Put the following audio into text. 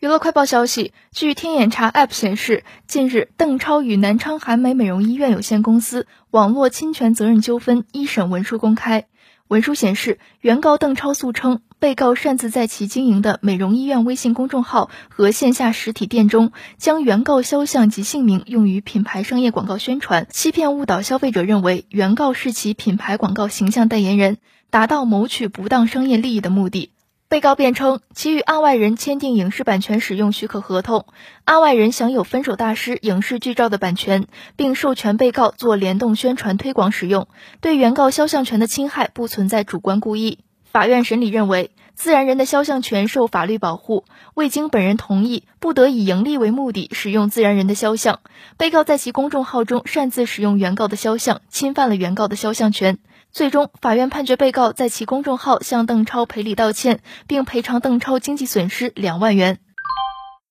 娱乐快报消息，据天眼查 App 显示，近日邓超与南昌韩美美容医院有限公司网络侵权责任纠纷一审文书公开。文书显示，原告邓超诉称，被告擅自在其经营的美容医院微信公众号和线下实体店中，将原告肖像及姓名用于品牌商业广告宣传，欺骗误导消费者认为原告是其品牌广告形象代言人，达到谋取不当商业利益的目的。被告辩称，其与案外人签订影视版权使用许可合同，案外人享有《分手大师》影视剧照的版权，并授权被告做联动宣传推广使用。对原告肖像权的侵害不存在主观故意。法院审理认为，自然人的肖像权受法律保护，未经本人同意，不得以盈利为目的使用自然人的肖像。被告在其公众号中擅自使用原告的肖像，侵犯了原告的肖像权。最终，法院判决被告在其公众号向邓超赔礼道歉，并赔偿邓超经济损失两万元。